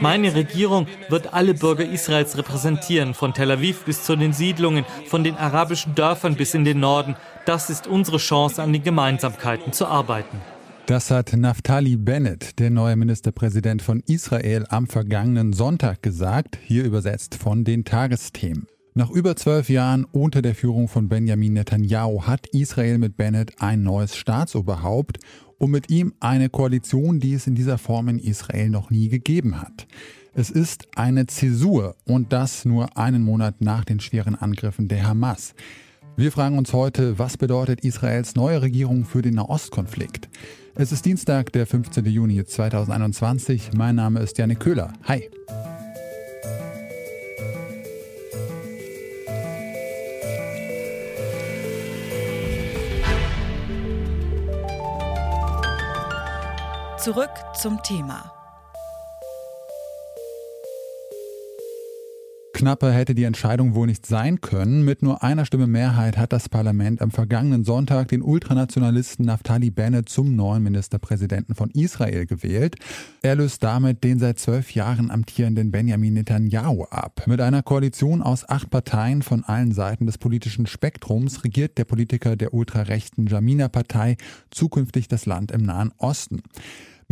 Meine Regierung wird alle Bürger Israels repräsentieren, von Tel Aviv bis zu den Siedlungen, von den arabischen Dörfern bis in den Norden. Das ist unsere Chance, an den Gemeinsamkeiten zu arbeiten. Das hat Naftali Bennett, der neue Ministerpräsident von Israel, am vergangenen Sonntag gesagt, hier übersetzt von den Tagesthemen. Nach über zwölf Jahren unter der Führung von Benjamin Netanyahu hat Israel mit Bennett ein neues Staatsoberhaupt und mit ihm eine Koalition, die es in dieser Form in Israel noch nie gegeben hat. Es ist eine Zäsur und das nur einen Monat nach den schweren Angriffen der Hamas. Wir fragen uns heute, was bedeutet Israels neue Regierung für den Nahostkonflikt? Es ist Dienstag, der 15. Juni 2021. Mein Name ist Janik Köhler. Hi. Zurück zum Thema. Knapper hätte die Entscheidung wohl nicht sein können. Mit nur einer Stimme Mehrheit hat das Parlament am vergangenen Sonntag den Ultranationalisten Naftali Bennett zum neuen Ministerpräsidenten von Israel gewählt. Er löst damit den seit zwölf Jahren amtierenden Benjamin Netanyahu ab. Mit einer Koalition aus acht Parteien von allen Seiten des politischen Spektrums regiert der Politiker der ultrarechten Jamina-Partei zukünftig das Land im Nahen Osten.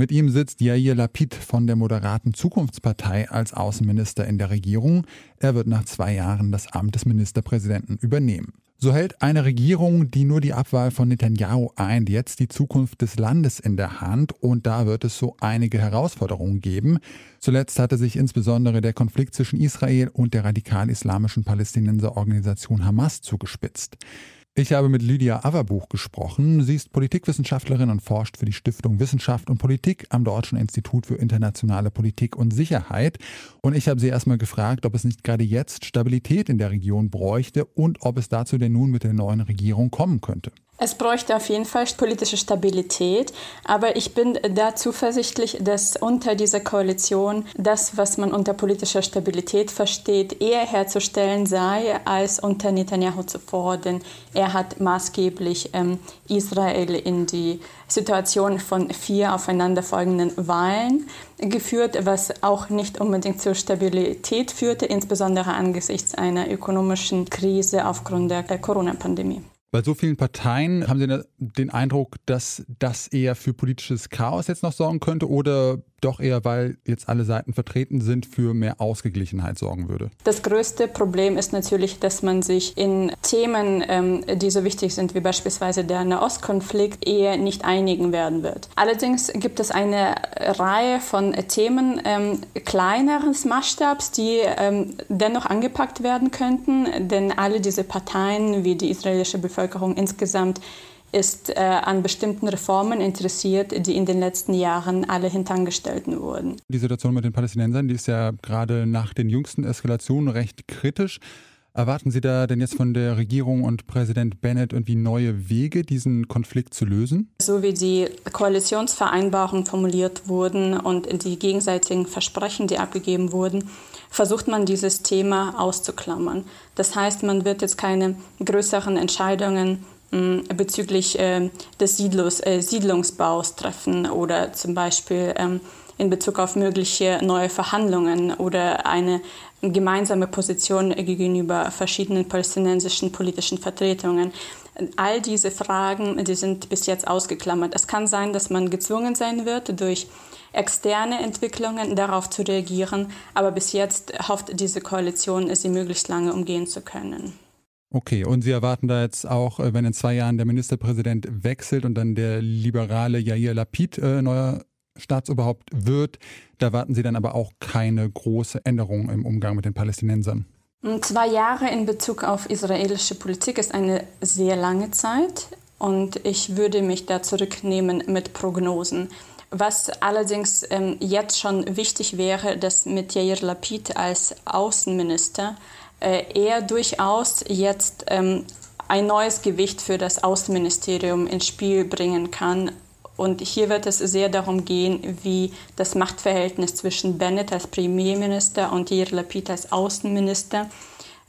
Mit ihm sitzt Yair Lapid von der moderaten Zukunftspartei als Außenminister in der Regierung. Er wird nach zwei Jahren das Amt des Ministerpräsidenten übernehmen. So hält eine Regierung, die nur die Abwahl von Netanyahu eint, jetzt die Zukunft des Landes in der Hand und da wird es so einige Herausforderungen geben. Zuletzt hatte sich insbesondere der Konflikt zwischen Israel und der radikal-islamischen Palästinenserorganisation Hamas zugespitzt. Ich habe mit Lydia Averbuch gesprochen. Sie ist Politikwissenschaftlerin und forscht für die Stiftung Wissenschaft und Politik am Deutschen Institut für internationale Politik und Sicherheit. Und ich habe sie erstmal gefragt, ob es nicht gerade jetzt Stabilität in der Region bräuchte und ob es dazu denn nun mit der neuen Regierung kommen könnte. Es bräuchte auf jeden Fall politische Stabilität, aber ich bin da zuversichtlich, dass unter dieser Koalition das, was man unter politischer Stabilität versteht, eher herzustellen sei als unter Netanyahu zuvor, denn er hat maßgeblich ähm, Israel in die Situation von vier aufeinanderfolgenden Wahlen geführt, was auch nicht unbedingt zur Stabilität führte, insbesondere angesichts einer ökonomischen Krise aufgrund der Corona-Pandemie. Bei so vielen Parteien haben Sie den Eindruck, dass das eher für politisches Chaos jetzt noch sorgen könnte oder doch eher, weil jetzt alle Seiten vertreten sind, für mehr Ausgeglichenheit sorgen würde? Das größte Problem ist natürlich, dass man sich in Themen, ähm, die so wichtig sind wie beispielsweise der Nahostkonflikt, eher nicht einigen werden wird. Allerdings gibt es eine Reihe von Themen ähm, kleineres Maßstabs, die ähm, dennoch angepackt werden könnten, denn alle diese Parteien wie die israelische Bevölkerung insgesamt ist äh, an bestimmten Reformen interessiert, die in den letzten Jahren alle hintangestellt wurden. Die Situation mit den Palästinensern, die ist ja gerade nach den jüngsten Eskalationen recht kritisch. Erwarten Sie da denn jetzt von der Regierung und Präsident Bennett irgendwie neue Wege, diesen Konflikt zu lösen? So wie die Koalitionsvereinbarungen formuliert wurden und die gegenseitigen Versprechen, die abgegeben wurden, versucht man dieses Thema auszuklammern. Das heißt, man wird jetzt keine größeren Entscheidungen bezüglich äh, des Siedlungs, äh, Siedlungsbaus treffen oder zum Beispiel ähm, in Bezug auf mögliche neue Verhandlungen oder eine gemeinsame Position gegenüber verschiedenen palästinensischen politischen Vertretungen. All diese Fragen, die sind bis jetzt ausgeklammert. Es kann sein, dass man gezwungen sein wird, durch externe Entwicklungen darauf zu reagieren, aber bis jetzt hofft diese Koalition, sie möglichst lange umgehen zu können. Okay, und Sie erwarten da jetzt auch, äh, wenn in zwei Jahren der Ministerpräsident wechselt und dann der liberale Yair Lapid äh, neuer Staatsoberhaupt wird, da erwarten Sie dann aber auch keine große Änderung im Umgang mit den Palästinensern. Zwei Jahre in Bezug auf israelische Politik ist eine sehr lange Zeit und ich würde mich da zurücknehmen mit Prognosen. Was allerdings ähm, jetzt schon wichtig wäre, dass mit Yair Lapid als Außenminister äh, er durchaus jetzt ähm, ein neues Gewicht für das Außenministerium ins Spiel bringen kann. Und hier wird es sehr darum gehen, wie das Machtverhältnis zwischen Bennett als Premierminister und Yair Lapid als Außenminister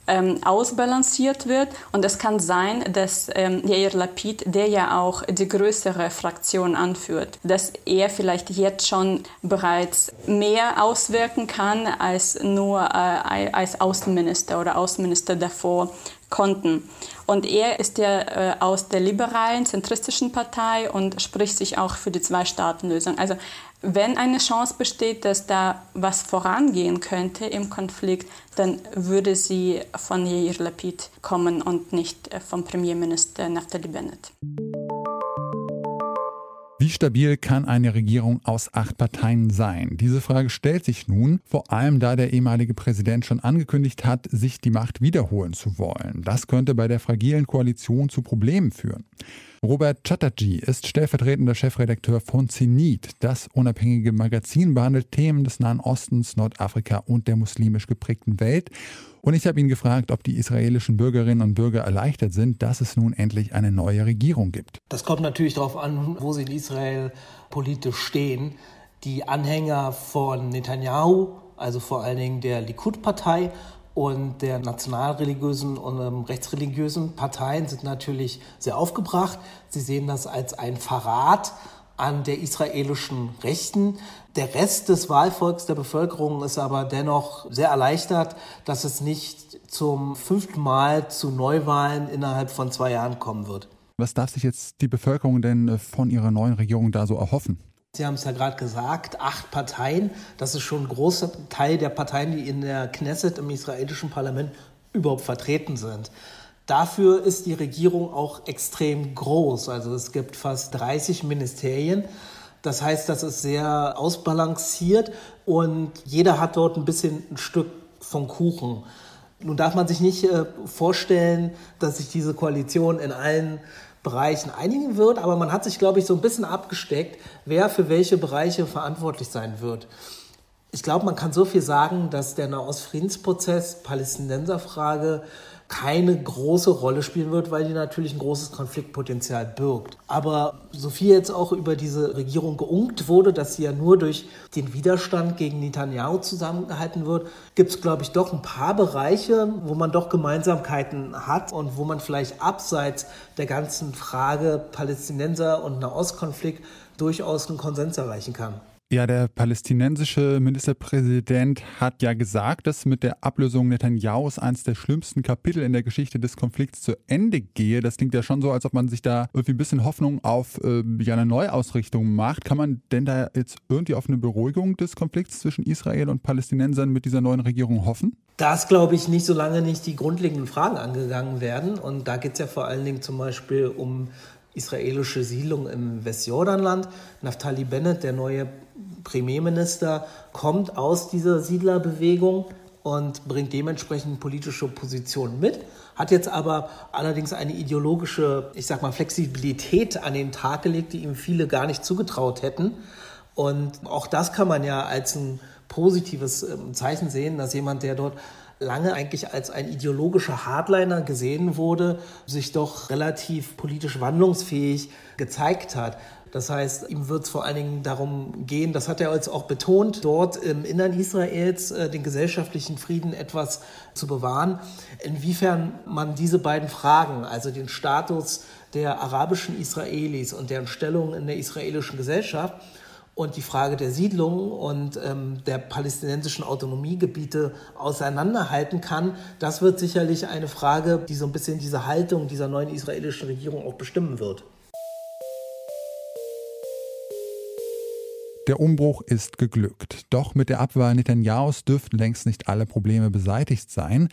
ähm, ausbalanciert wird. Und es kann sein, dass ähm, Yair Lapid, der ja auch die größere Fraktion anführt, dass er vielleicht jetzt schon bereits mehr auswirken kann als nur äh, als Außenminister oder Außenminister davor konnten. Und er ist ja äh, aus der liberalen, zentristischen Partei und spricht sich auch für die Zwei-Staaten-Lösung. Also wenn eine Chance besteht, dass da was vorangehen könnte im Konflikt, dann würde sie von Yair Lapid kommen und nicht äh, vom Premierminister Naftali Bennett. Wie stabil kann eine Regierung aus acht Parteien sein? Diese Frage stellt sich nun, vor allem da der ehemalige Präsident schon angekündigt hat, sich die Macht wiederholen zu wollen. Das könnte bei der fragilen Koalition zu Problemen führen. Robert Chatterjee ist stellvertretender Chefredakteur von Zenit. Das unabhängige Magazin behandelt Themen des Nahen Ostens, Nordafrika und der muslimisch geprägten Welt. Und ich habe ihn gefragt, ob die israelischen Bürgerinnen und Bürger erleichtert sind, dass es nun endlich eine neue Regierung gibt. Das kommt natürlich darauf an, wo sie in Israel politisch stehen. Die Anhänger von Netanyahu, also vor allen Dingen der Likud-Partei und der nationalreligiösen und ähm, rechtsreligiösen Parteien sind natürlich sehr aufgebracht. Sie sehen das als ein Verrat an der israelischen Rechten. Der Rest des Wahlvolks der Bevölkerung ist aber dennoch sehr erleichtert, dass es nicht zum fünften Mal zu Neuwahlen innerhalb von zwei Jahren kommen wird. Was darf sich jetzt die Bevölkerung denn äh, von ihrer neuen Regierung da so erhoffen? Sie haben es ja gerade gesagt, acht Parteien. Das ist schon ein großer Teil der Parteien, die in der Knesset, im israelischen Parlament, überhaupt vertreten sind. Dafür ist die Regierung auch extrem groß. Also es gibt fast 30 Ministerien. Das heißt, das ist sehr ausbalanciert und jeder hat dort ein bisschen ein Stück vom Kuchen. Nun darf man sich nicht äh, vorstellen, dass sich diese Koalition in allen Bereichen einigen wird, aber man hat sich, glaube ich, so ein bisschen abgesteckt, wer für welche Bereiche verantwortlich sein wird. Ich glaube, man kann so viel sagen, dass der Nahostfriedensprozess, Palästinenserfrage, keine große Rolle spielen wird, weil die natürlich ein großes Konfliktpotenzial birgt. Aber so viel jetzt auch über diese Regierung geunkt wurde, dass sie ja nur durch den Widerstand gegen Netanyahu zusammengehalten wird, gibt es, glaube ich, doch ein paar Bereiche, wo man doch Gemeinsamkeiten hat und wo man vielleicht abseits der ganzen Frage Palästinenser und Nahostkonflikt durchaus einen Konsens erreichen kann. Ja, der palästinensische Ministerpräsident hat ja gesagt, dass mit der Ablösung Netanyahus eines der schlimmsten Kapitel in der Geschichte des Konflikts zu Ende gehe. Das klingt ja schon so, als ob man sich da irgendwie ein bisschen Hoffnung auf äh, ja, eine Neuausrichtung macht. Kann man denn da jetzt irgendwie auf eine Beruhigung des Konflikts zwischen Israel und Palästinensern mit dieser neuen Regierung hoffen? Das glaube ich nicht, solange nicht die grundlegenden Fragen angegangen werden. Und da geht es ja vor allen Dingen zum Beispiel um israelische Siedlung im Westjordanland. Naftali Bennett, der neue Premierminister, kommt aus dieser Siedlerbewegung und bringt dementsprechend politische Positionen mit, hat jetzt aber allerdings eine ideologische, ich sag mal, Flexibilität an den Tag gelegt, die ihm viele gar nicht zugetraut hätten. Und auch das kann man ja als ein positives ähm, Zeichen sehen, dass jemand, der dort lange eigentlich als ein ideologischer Hardliner gesehen wurde, sich doch relativ politisch wandlungsfähig gezeigt hat. Das heißt, ihm wird es vor allen Dingen darum gehen, das hat er jetzt auch betont, dort im Innern Israels äh, den gesellschaftlichen Frieden etwas zu bewahren. Inwiefern man diese beiden Fragen, also den Status der arabischen Israelis und deren Stellung in der israelischen Gesellschaft und die Frage der Siedlung und ähm, der palästinensischen Autonomiegebiete auseinanderhalten kann, das wird sicherlich eine Frage, die so ein bisschen diese Haltung dieser neuen israelischen Regierung auch bestimmen wird. Der Umbruch ist geglückt. Doch mit der Abwahl Netanyahus dürften längst nicht alle Probleme beseitigt sein.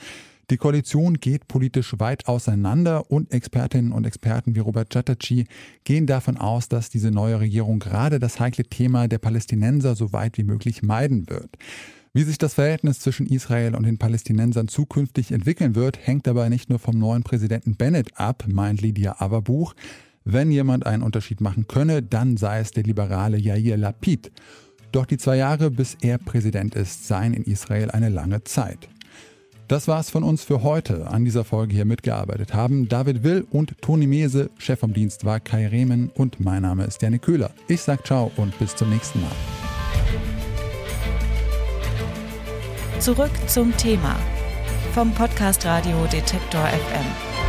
Die Koalition geht politisch weit auseinander und Expertinnen und Experten wie Robert Chatterjee gehen davon aus, dass diese neue Regierung gerade das heikle Thema der Palästinenser so weit wie möglich meiden wird. Wie sich das Verhältnis zwischen Israel und den Palästinensern zukünftig entwickeln wird, hängt dabei nicht nur vom neuen Präsidenten Bennett ab, meint Lydia Aberbuch. Wenn jemand einen Unterschied machen könne, dann sei es der liberale Yair Lapid. Doch die zwei Jahre, bis er Präsident ist, seien in Israel eine lange Zeit. Das war's von uns für heute. An dieser Folge hier mitgearbeitet haben David Will und Toni Mese. Chef vom Dienst war Kai Rehmen und mein Name ist Janne Köhler. Ich sag ciao und bis zum nächsten Mal. Zurück zum Thema vom Podcast Radio Detektor FM.